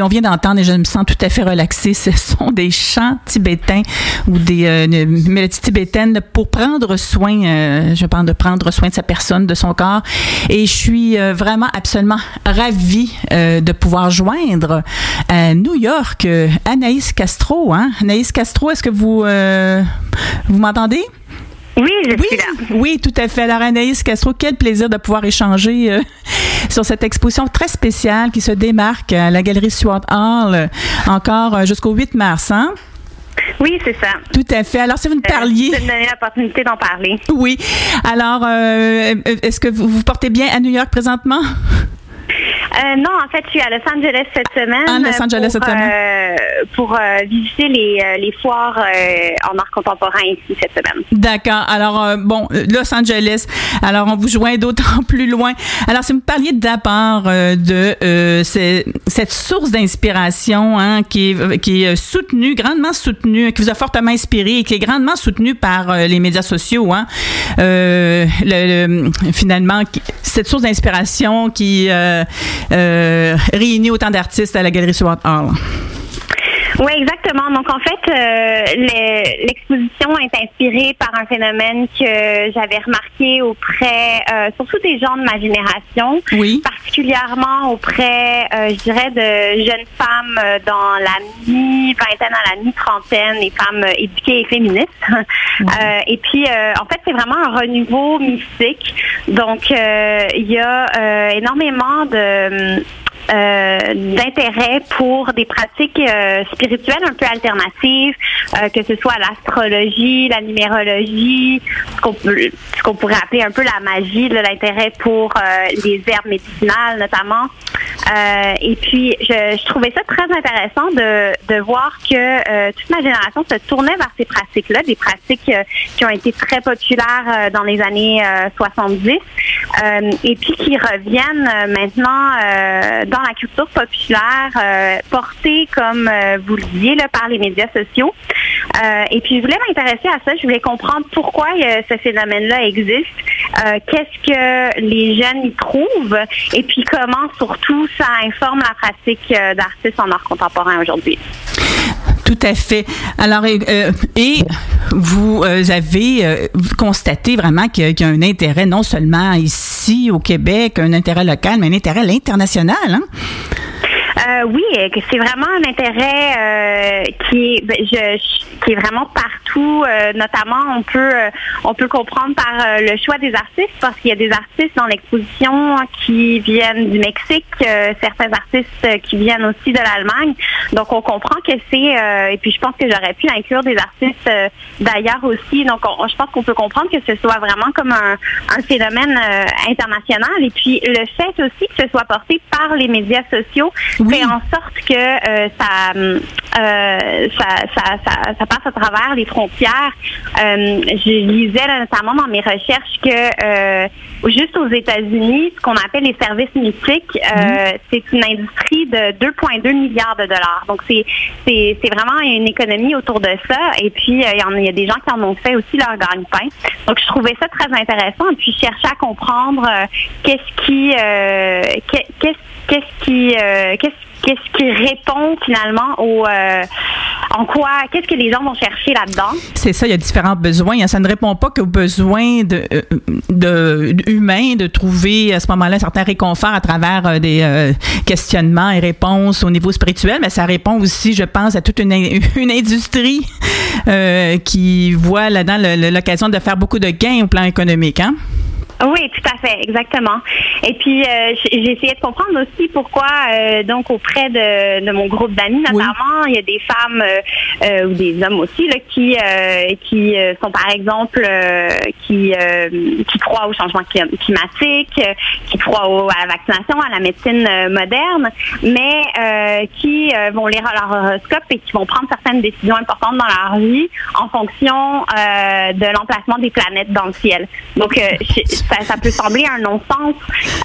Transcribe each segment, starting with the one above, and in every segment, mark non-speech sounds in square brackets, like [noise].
On vient d'entendre et je me sens tout à fait relaxée. Ce [laughs] sont des chants tibétains ou des euh, mélodies tibétaines pour prendre soin, euh, je parle de prendre soin de sa personne, de son corps. Et je suis euh, vraiment absolument ravie de pouvoir joindre à New York Anaïs Castro. Hein? Anaïs Castro, est-ce que vous, vous m'entendez? Oui, je suis là. Oui, tout à fait. Alors, Anaïs Castro, quel plaisir de pouvoir échanger euh, [laughs] sur cette exposition très spéciale qui se démarque à la Galerie Stuart Hall euh, encore euh, jusqu'au 8 mars. Hein? Oui, c'est ça. Tout à fait. Alors, si vous nous parliez. Euh, me donner l'opportunité d'en parler. Oui. Alors, est-ce que vous vous portez bien à New York présentement? Euh, non, en fait, je suis à Los Angeles cette semaine. Ah, Los Angeles pour, cette semaine. Euh, pour euh, visiter les, les foires en art contemporain ici cette semaine. D'accord. Alors, bon, Los Angeles. Alors, on vous joint d'autant [laughs] plus loin. Alors, si vous me parliez d'abord de cette source d'inspiration hein, qui, est, qui est soutenue, grandement soutenue, qui vous a fortement inspiré et qui est grandement soutenue par les médias sociaux. Hein, le, finalement, cette source d'inspiration qui euh, réunit autant d'artistes à la Galerie Stuart Hall. Oui, exactement. Donc, en fait, euh, l'exposition est inspirée par un phénomène que j'avais remarqué auprès, euh, surtout des gens de ma génération, oui. particulièrement auprès, euh, je dirais, de jeunes femmes dans la mi-vingtaine à la mi-trentaine, les femmes éduquées et féministes. et puis, en fait, c'est vraiment un renouveau mystique. Donc, il y a énormément de d'intérêt pour des pratiques euh, spirituelles un peu alternatives, euh, que ce soit l'astrologie, la numérologie, ce qu'on pourrait appeler un peu la magie, l'intérêt pour les herbes médicinales notamment. et puis, je, trouvais ça très intéressant de, de voir que toute ma génération se tournait vers ces pratiques-là, des pratiques qui ont été très populaires dans les années 70, et puis qui reviennent maintenant dans la culture populaire euh, portée, comme euh, vous le disiez, par les médias sociaux. Euh, et puis, je voulais m'intéresser à ça. Je voulais comprendre pourquoi ce phénomène-là existe, qu'est-ce que les jeunes y trouvent, et puis comment, surtout, ça informe la pratique d'artistes en art contemporain aujourd'hui? Tout à fait. Alors, et, vous avez constaté vraiment qu'il y, a un intérêt non seulement ici au Québec, un intérêt local, mais un intérêt à l'international. Hein? Euh, oui, c'est vraiment un intérêt euh, qui, est, ben, qui est vraiment partout. Euh, notamment, on peut on peut comprendre par le choix des artistes parce qu'il y a des artistes dans l'exposition qui viennent du Mexique, certains artistes qui viennent aussi de l'Allemagne. Donc, on comprend que c'est et puis je pense que j'aurais pu inclure des artistes d'ailleurs aussi. Donc, je pense qu'on peut comprendre que ce soit vraiment comme un phénomène international. Et puis, le fait aussi que ce soit porté par les médias sociaux fait en sorte que euh, euh, ça, ça, ça, ça, passe à travers les frontières. Euh, je lisais notamment dans mes recherches que juste aux États-Unis, ce qu'on appelle les services mythiques, c'est une industrie de 2,2 milliards de dollars. Donc c'est c'est vraiment une économie autour de ça. Et puis il y, en, il y a des gens qui en ont fait aussi leur gagne-pain. Donc je trouvais ça très intéressant. Et puis je cherchais à comprendre qu'est-ce qui qu'est-ce qu'est-ce qui qu'est-ce qu'est-ce qui répond finalement au euh, en quoi qu'est-ce que les gens vont chercher là-dedans? C'est ça, il y a différents besoins. Hein. Ça ne répond pas qu'aux besoins de, euh, de, humains de trouver à ce moment-là un certain réconfort à travers euh, des questionnements et réponses au niveau spirituel, mais ça répond aussi, je pense, à toute une, [laughs] une industrie qui voit là-dedans l'occasion de faire beaucoup de gains au plan économique. Hein? Oui, tout à fait, exactement. Et puis euh, j'ai essayé de comprendre aussi pourquoi, euh, donc auprès de, de mon groupe d'amis notamment, il y a des femmes euh, ou des hommes aussi là, qui qui sont par exemple qui qui croient au changement climatique, qui croient à la vaccination, à la médecine moderne, mais qui vont lire leur horoscope et qui vont prendre certaines décisions importantes dans leur vie en fonction de l'emplacement des planètes dans le ciel. Donc ça, peut sembler un non-sens,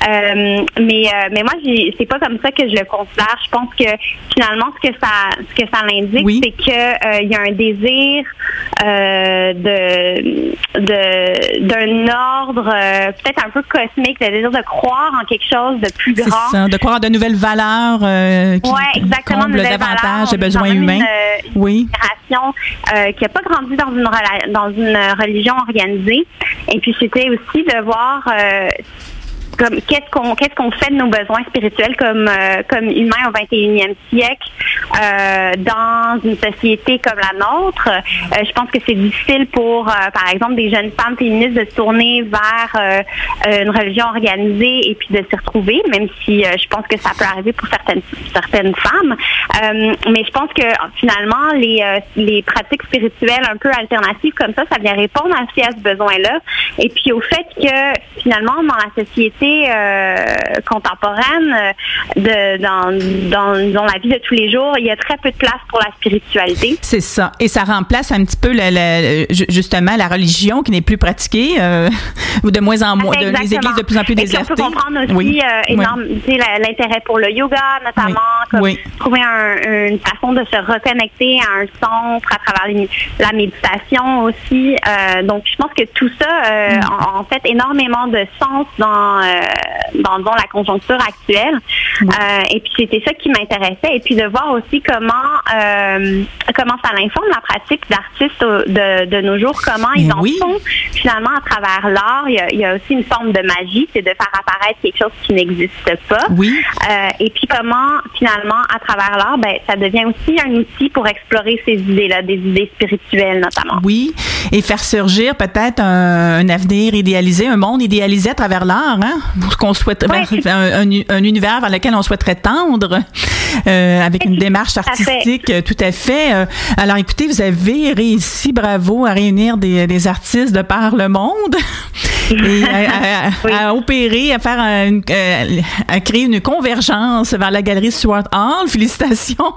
euh, mais euh, mais moi c'est pas comme ça que je le considère. Je pense que finalement ce que ça ce que ça l'indique, c'est que il y a un désir de de d'un ordre peut-être un peu cosmique, le désir de croire en quelque chose de plus grand, ça, de croire en de nouvelles valeurs qui ouais, exactement, davantage les besoins humains. oui. qui n'a pas grandi dans une dans une religion organisée. Et puis c'était aussi de voir euh, qu'est-ce qu'on fait de nos besoins spirituels comme euh, humains au 21e siècle euh, dans une société comme la nôtre? Euh, je pense que c'est difficile pour par exemple des jeunes femmes féministes de se tourner vers une religion organisée et puis de s'y retrouver, même si je pense que ça peut arriver pour certaines femmes. mais je pense que finalement les les pratiques spirituelles un peu alternatives comme ça, ça vient répondre aussi à ce besoin-là. Et puis au fait que finalement dans la société euh, contemporaine, euh, de, dans, dans, la vie de tous les jours, il y a très peu de place pour la spiritualité. C'est ça. Et ça remplace un petit peu justement la religion qui n'est plus pratiquée euh, [laughs] ou de moins en moins, de, les églises de plus en plus désertées. on peut comprendre aussi l'intérêt pour le yoga, notamment, trouver une façon de se reconnecter à un centre à travers la méditation aussi. donc, je pense que tout ça, mm. en, fait énormément de sens dans euh, dans, dans, la conjoncture actuelle. Euh, et puis c'était ça qui m'intéressait. Et puis de voir aussi comment euh, comment ça informe la pratique d'artistes de, de nos jours, comment ils en font finalement à travers l'art. Il, il, y a aussi une forme de magie, c'est de faire apparaître quelque chose qui n'existe pas. Oui. et puis comment finalement à travers l'art, ben ça devient aussi un outil pour explorer ces idées-là, des idées spirituelles notamment. Oui, et faire surgir peut-être un, un avenir idéalisé, un monde idéalisé à travers l'art, hein? qu'on souhaite [laughs] un, univers vers lequel on souhaiterait tendre euh, avec une démarche artistique tout à fait. Euh, alors écoutez, vous avez réussi, bravo, à réunir des, des artistes de par le monde et [laughs] à, opérer, à faire euh, à créer une convergence vers la galerie Stuart Hall. Félicitations.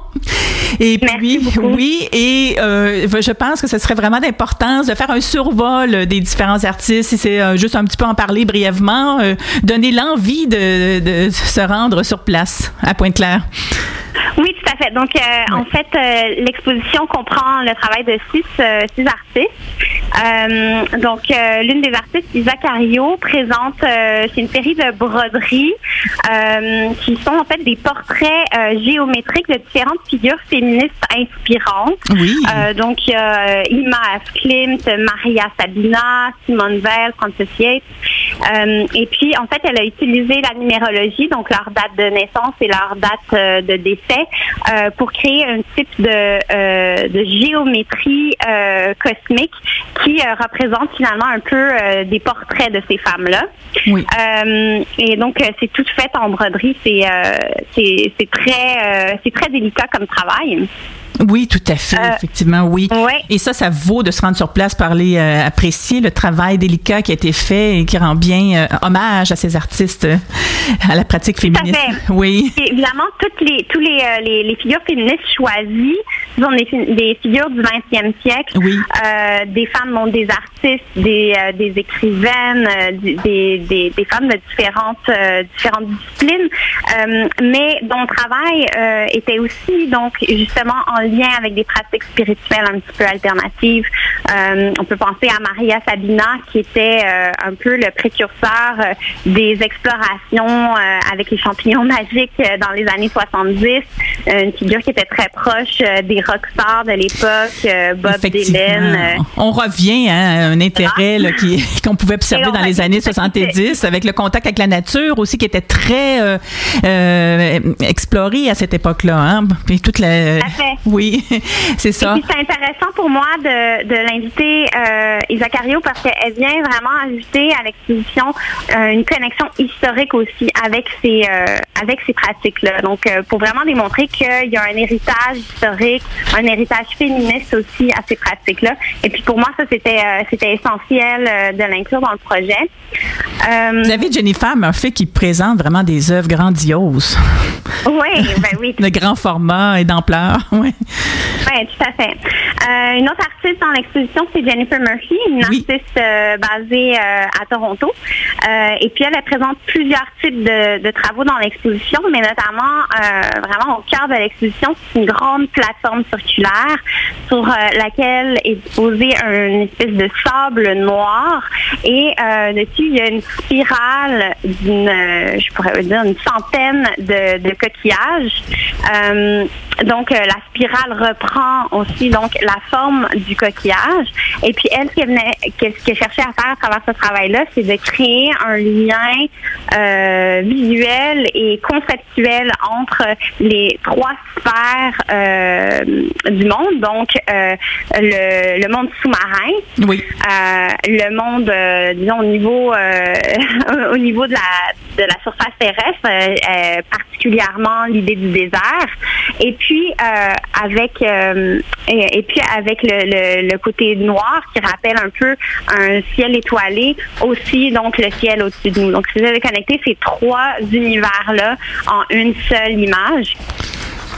Et puis oui, et euh, je pense que ce serait vraiment d'importance de faire un survol des différents artistes. Si c'est euh, juste un petit peu en parler brièvement, donner l'envie de, de se rendre sur place à Pointe-Claire. Oui, tout à fait. Donc, euh, en fait, euh, l'exposition comprend le travail de six, euh, six artistes. donc, l'une des artistes, Isaac Ario, présente c'est une série de broderies qui sont en fait des portraits géométriques de différentes figures féministes inspirantes. Oui. donc, il y a Ima Klimt, Maria Sabina, Simone Weil, Frances Yates. Et puis, en fait, elle a utilisé la numérologie, donc leur date de naissance et leur date de décès euh, pour créer un type de, euh, de géométrie euh, cosmique qui représente finalement un peu des portraits de ces femmes-là. Oui. et donc c'est tout fait en broderie. C'est c'est très c'est très délicat comme travail. Oui, tout à fait, euh, effectivement, oui. Et ça, ça vaut de se rendre sur place, parler, euh, apprécier le travail délicat qui a été fait et qui rend bien euh, hommage à ces artistes, à la pratique féministe. Oui. évidemment, toutes les, tous les, les, figures féministes choisies sont des, des figures du 20e siècle. Oui. des femmes, bon, des artistes, des, des écrivaines, des, des, des, femmes de différentes, différentes disciplines, mais dont le travail était aussi, donc, justement, en lien avec des pratiques spirituelles un petit peu alternatives. Euh, on peut penser à Maria Sabina, qui était euh, un peu le précurseur euh, des explorations avec les champignons [laughs] magiques dans les années 70. une figure qui était très proche des rockstars de l'époque, Bob Dylan. On revient hein, à un intérêt [laughs] qu'on pouvait observer dans les années 70 avec le contact avec la nature aussi qui était très exploré à cette époque-là. Hein? Et toute la, oui, [laughs] c'est ça. c'est intéressant pour moi de, de l'inviter, euh, Isacario, parce qu'elle vient vraiment ajouter à l'exposition euh, une connexion historique aussi avec ces, euh, avec ces pratiques-là. Donc, euh, pour vraiment démontrer qu'il y a un héritage historique, un héritage féministe aussi à ces pratiques-là. Et puis, pour moi, ça, c'était, c'était essentiel de l'inclure dans le projet. Vous avez Jennifer Murphy qui présente vraiment des œuvres grandioses. Oui, ben oui. de grand format et d'ampleur, [laughs] oui. Oui, tout à fait. Euh, une autre artiste dans l'exposition, c'est Jennifer Murphy, une artiste euh, basée euh, à Toronto. et puis, elle, présente plusieurs types de, travaux dans l'exposition, mais notamment, vraiment au cœur de l'exposition, c'est une grande plateforme circulaire sur laquelle est posée une espèce de sable noir. Et dessus, il y a une spirale d'une, je pourrais dire, une centaine de, de coquillages. donc, la spirale reprend aussi donc la forme du coquillage. Et puis elle, ce qu'elle venait, ce qu'elle cherchait à faire à travers ce travail-là, c'est de créer un lien euh, visuel et conceptuel entre les trois sphères euh, du monde. Donc euh, le, le, monde sous-marin, oui. le monde, disons au niveau [laughs] au niveau de la de la surface terrestre, particulièrement l'idée du désert. Et puis avec et, puis avec le, côté noir qui rappelle un peu un ciel étoilé, aussi donc le ciel au-dessus de nous. Donc, si vous avez connecté ces trois univers-là en une seule image.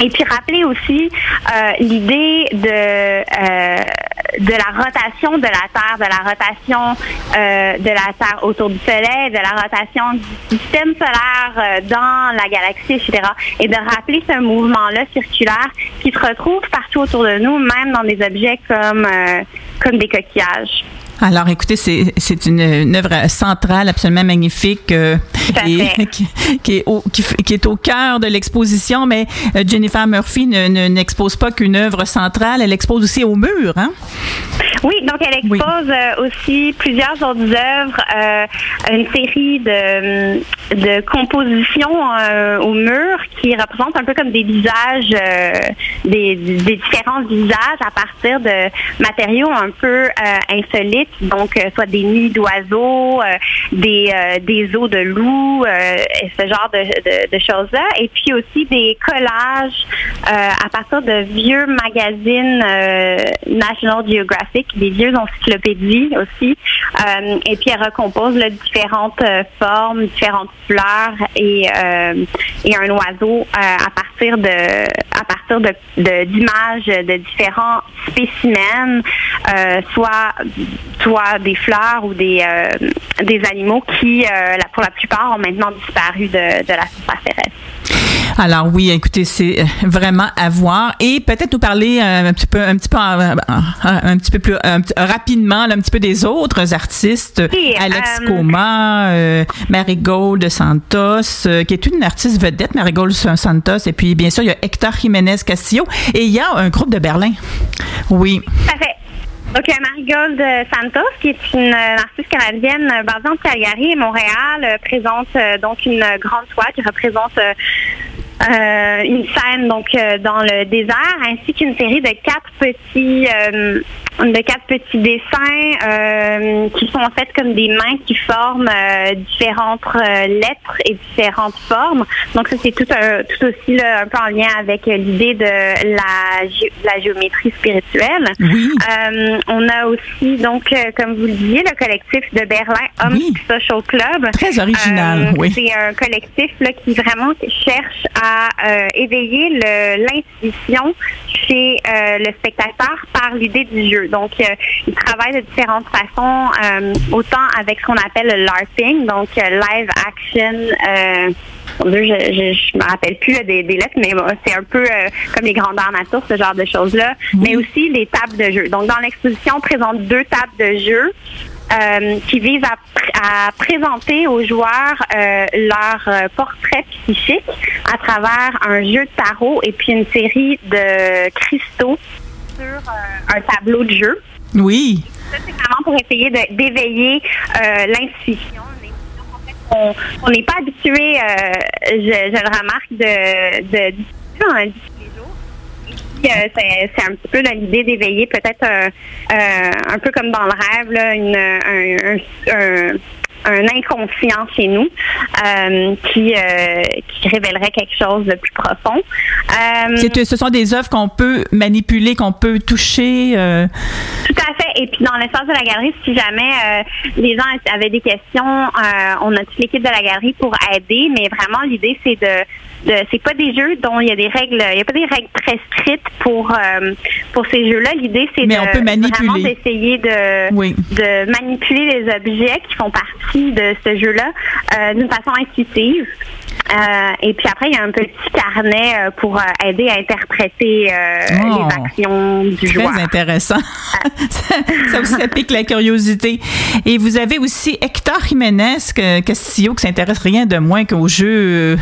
Et puis rappeler aussi euh, l'idée de euh, de la rotation de la Terre, de la rotation euh, de la Terre autour du Soleil, de la rotation du système solaire dans la galaxie, etc. Et de rappeler ce mouvement-là circulaire qui se retrouve partout autour de nous, même dans des objets comme comme des coquillages. Alors, écoutez, c'est une, œuvre centrale, absolument magnifique, euh, [laughs] qui, est au, qui, est au cœur de l'exposition. Mais euh, Jennifer Murphy n'expose pas qu'une œuvre centrale, elle expose aussi au mur, hein? Oui, donc elle expose euh, aussi plusieurs autres œuvres, une série de, de compositions au mur qui représentent un peu comme des visages, des, des, différents visages à partir de matériaux un peu insolites donc euh, soit des nids d'oiseaux, euh, des, euh, os de loups, ce genre de, choses-là. Et puis aussi des collages à partir de vieux magazines National Geographic, des vieux encyclopédies aussi. et puis elle recompose différentes formes, différentes fleurs et, et un oiseau à partir de à partir de d'images de, différents spécimens, soit soit des fleurs ou des, euh, des animaux qui, euh, pour la plupart, ont maintenant disparu de, de la surface terrestre. Alors oui, écoutez, c'est euh, vraiment à voir et peut-être nous parler un petit peu, un petit peu, un petit peu plus rapidement, un petit peu des autres artistes. Alex Coma, euh, Marigold Santos, qui est une artiste vedette, Marigold Santos, et puis bien sûr il y a Hector Jiménez Castillo et il y a un groupe de Berlin. Oui. Parfait. Donc, Marigold Santos, qui est une euh, artiste canadienne euh, basée en Calgary et Montréal, euh, présente donc une grande toile qui représente une scène donc dans le désert, ainsi qu'une série de quatre petits de quatre petits dessins euh, qui sont en fait comme des mains qui forment euh, différentes euh, lettres et différentes formes. Donc ça c'est tout un, tout aussi là, un peu en lien avec l'idée de la, la géométrie spirituelle. on a aussi donc comme vous le disiez le collectif de Berlin Homme Social Club. Très original. oui. C'est un collectif là qui vraiment cherche à éveiller l'intuition chez le spectateur par l'idée du jeu. Donc, euh, ils travaillent de différentes façons, euh, autant avec ce qu'on appelle le LARPing, donc euh, live action. je, je, me rappelle plus des, lettres, mais c'est un peu comme les grandeurs nature, ce genre de choses-là. Mais aussi les tables de jeu. Donc, dans l'exposition, on présente deux tables de jeu. Qui visent à, présenter aux joueurs leur portrait psychique à travers un jeu de tarot et puis une série de cristaux sur euh, un tableau de jeu. Oui. Ça, c'est vraiment pour essayer d'éveiller euh, l'intuition. On n'est pas habitué, euh, je, le remarque, de, de discuter dans la vie tous les jours. Et puis, c'est un petit peu l'idée d'éveiller peut-être un peu comme dans le rêve, là, une, un un inconscient chez nous euh, qui, euh, qui révélerait quelque chose de plus profond. Euh, ce sont des œuvres qu'on peut manipuler, qu'on peut toucher. Tout à fait. Et puis dans l'espace de la galerie, si jamais les gens avaient des questions, on a toute l'équipe de la galerie pour aider, mais vraiment l'idée c'est de c'est pas des jeux dont il y a des règles, il y a pas des règles très strictes pour pour ces jeux-là. L'idée c'est de vraiment d'essayer de de manipuler les objets qui font partie de ce jeu-là d'une façon intuitive. Euh, et puis après, il y a un petit carnet euh, pour euh, aider à interpréter les oh. actions du joueur. Très intéressant. [laughs] ça, aussi, ça pique la curiosité. Et vous avez aussi Hector Jiménez Castillo qui s'intéresse rien de moins qu'au jeu,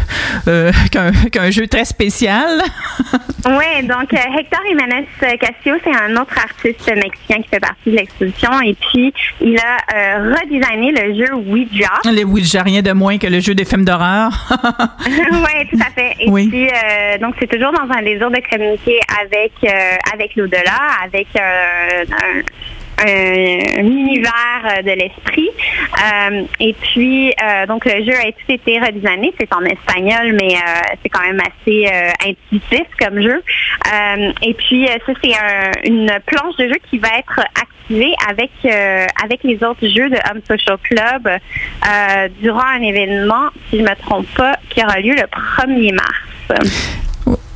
qu'un jeu très spécial. [laughs] oui, donc Hector Jiménez Castillo, c'est un autre artiste mexicain qui fait partie de l'exposition. Et puis, il a redesigné le jeu Ouija. Le Ouija, rien de moins que le jeu des films d'horreur. [laughs] [laughs] oui, tout à fait. Et puis, euh, donc, c'est toujours dans un désir de communiquer avec, euh, avec l'au-delà, avec euh, un, univers de l'esprit. Et puis, donc, le jeu a tout été redesigné. C'est en espagnol, mais c'est quand même assez intuitif comme jeu. et puis, ça, c'est une planche de jeu qui va être activée avec, avec les autres jeux de Home Social Club durant un événement, si je me trompe pas, qui aura lieu le 1er mars.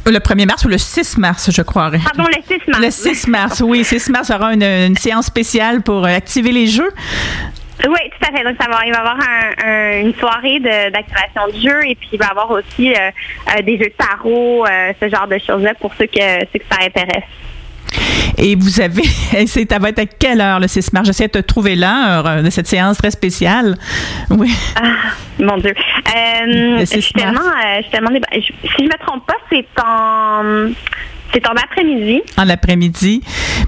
Le 1er mars ou le 6 mars, je crois? Pardon, le 6 mars. Le 6 mars, oui. 6 mars aura une, séance spéciale pour euh, activer les jeux. Oui, tout à fait. Donc, ça va, il va y avoir une soirée d'activation de, jeu et puis il va y avoir aussi euh, euh, des jeux de tarot, ce genre de choses-là pour ceux que, ceux que ça intéresse. Et vous avez, [laughs] ça va être à quelle heure le 6 mars? J'essaie de trouver l'heure euh, de cette séance très spéciale. Oui. Ah, mon Dieu. Euh, je suis tellement, euh, je tellement si je me trompe pas, c'est en c'est en après-midi. En après-midi.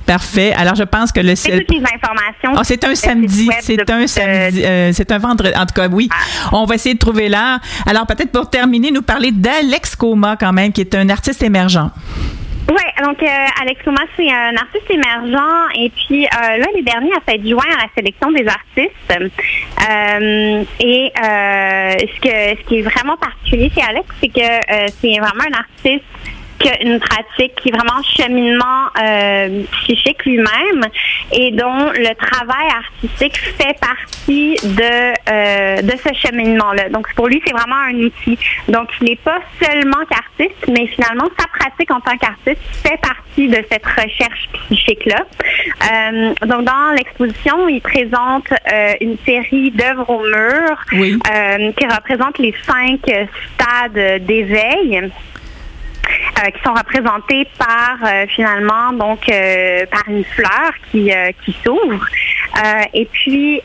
Parfait. Alors, je pense que le C'est toutes les informations. Oh, c'est un samedi. C'est un samedi. c'est un vendredi. En tout cas, oui. Ah. On va essayer de trouver l'heure. Alors, peut-être pour terminer, nous parler d'Alex Coma, quand même, qui est un artiste émergent. Oui, donc euh, Alex Thomas, c'est un artiste émergent et puis euh, l'année dernière a fait joint à la sélection des artistes. Euh, et euh, ce que ce qui est vraiment particulier chez Alex, c'est que euh, c'est vraiment un artiste une pratique qui est vraiment cheminement euh, psychique lui-même et dont le travail artistique fait partie de euh, de ce cheminement-là. Donc pour lui, c'est vraiment un outil. Donc il n'est pas seulement qu'artiste, mais finalement sa pratique en tant qu'artiste fait partie de cette recherche psychique-là. Euh, donc dans l'exposition, il présente une série d'œuvres au mur qui représentent les cinq stades d'éveil. Euh, qui sont représentés par euh, finalement donc euh, par une fleur qui qui s'ouvre. Et puis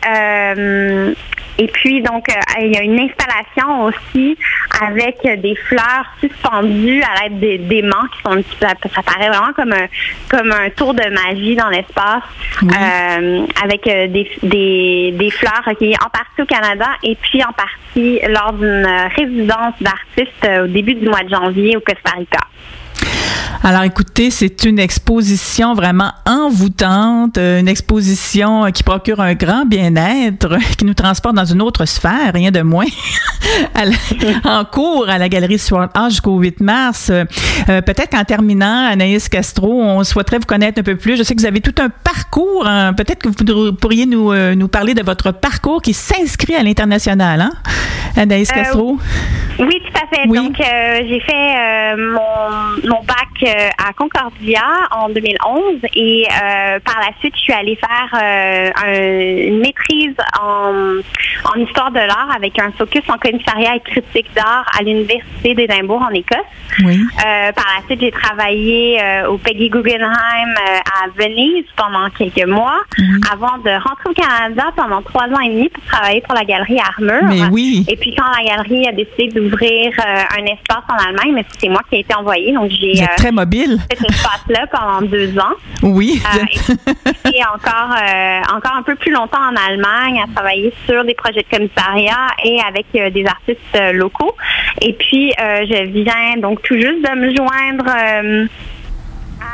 et puis, donc, euh, il y a une installation aussi avec des fleurs suspendues à l'aide des d'aimants qui sont ça, ça paraît vraiment comme un, comme un tour de magie dans l'espace euh, avec euh, des, des, des fleurs qui en partie au Canada et puis en partie lors d'une résidence d'artistes au début du mois de janvier au Costa Rica. Alors écoutez, c'est une exposition vraiment envoûtante, euh, une exposition qui procure un grand bien-être, qui nous transporte dans une autre sphère, rien de moins. [laughs] en cours à la galerie Sword Art jusqu'au 8 mars. Euh, peut-être qu'en terminant, Anaïs Castro, on souhaiterait vous connaître un peu plus. Je sais que vous avez tout un parcours. Hein. Peut-être que vous pourriez nous, euh, nous parler de votre parcours qui s'inscrit à l'international, hein? Anaïs Castro? Oui, tout à fait. Donc, j'ai fait mon, mon bac euh, à Concordia en 2011 et euh, par la suite, je suis allée faire euh, une maîtrise en, en histoire de l'art avec un focus en commissariat et critique d'art à l'Université d'Édimbourg en Écosse. Oui. par la suite, j'ai travaillé au Peggy Guggenheim à Venise pendant quelques mois avant de rentrer au Canada pendant trois ans et demi pour travailler pour la galerie Armure. Mais oui. Et puis quand la galerie a décidé d'ouvrir un espace en Allemagne, mais c'est moi qui ai été envoyée, donc j'ai très mobile. Cet espace-là pendant deux ans. Oui. Euh, et, encore, euh, encore un peu plus longtemps en Allemagne à travailler sur des projets de commissariat et avec euh, des artistes locaux. Et puis, je viens donc tout juste de me joindre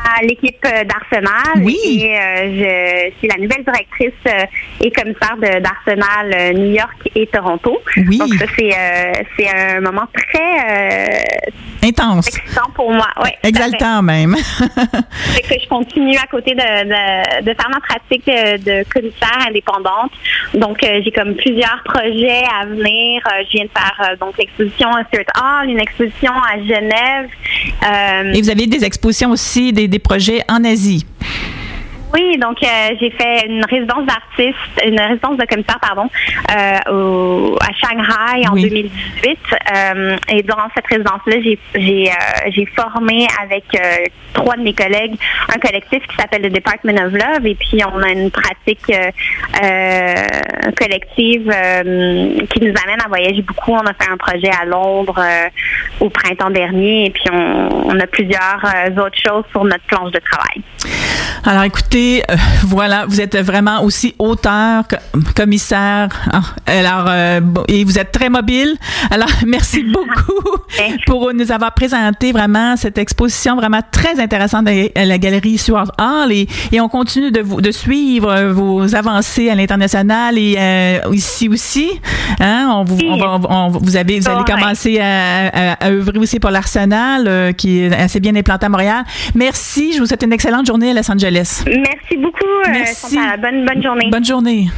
à l'équipe d'Arsenal. Oui. Et je suis la nouvelle directrice et commissaire d'Arsenal New York et Toronto. Oui. Donc ça, c'est un moment très intense. Excitant pour moi, oui. Exaltant même. [laughs] que je continue à côté de, de, de, faire ma pratique de commissaire indépendante. Donc, j'ai comme plusieurs projets à venir. je viens de faire donc l'exposition à Stuart Hall, une exposition à Genève. Euh, Et vous avez des expositions aussi, des, des projets en Asie. Oui, donc euh, j'ai fait une résidence d'artiste, une résidence de commissaire, pardon, euh, au, à Shanghai en 2018. Euh, et durant cette résidence-là, j'ai formé avec trois de mes collègues un collectif qui s'appelle le Department of Love. Et puis on a une pratique collective qui nous amène à voyager beaucoup. On a fait un projet à Londres au printemps dernier. Et puis on, on a plusieurs autres choses sur notre planche de travail. Alors écoutez, euh, [laughs] voilà, vous êtes vraiment aussi auteur, commissaire. Hein, alors euh, et vous êtes très mobile. Alors [laughs] merci [laughs] beaucoup pour nous avoir présenté vraiment cette exposition vraiment très intéressante à la galerie Stuart Hall et, et on continue de vous de suivre vos avancées à l'international et euh, ici aussi. Hein, on vous, on va, on, vous avez vous allez commencer à, à, à, œuvrer aussi pour l'Arsenal qui est assez bien implanté à Montréal. Merci, je vous souhaite une excellente journée à Los Angeles. Merci beaucoup. Merci. bonne, bonne journée. Bonne journée.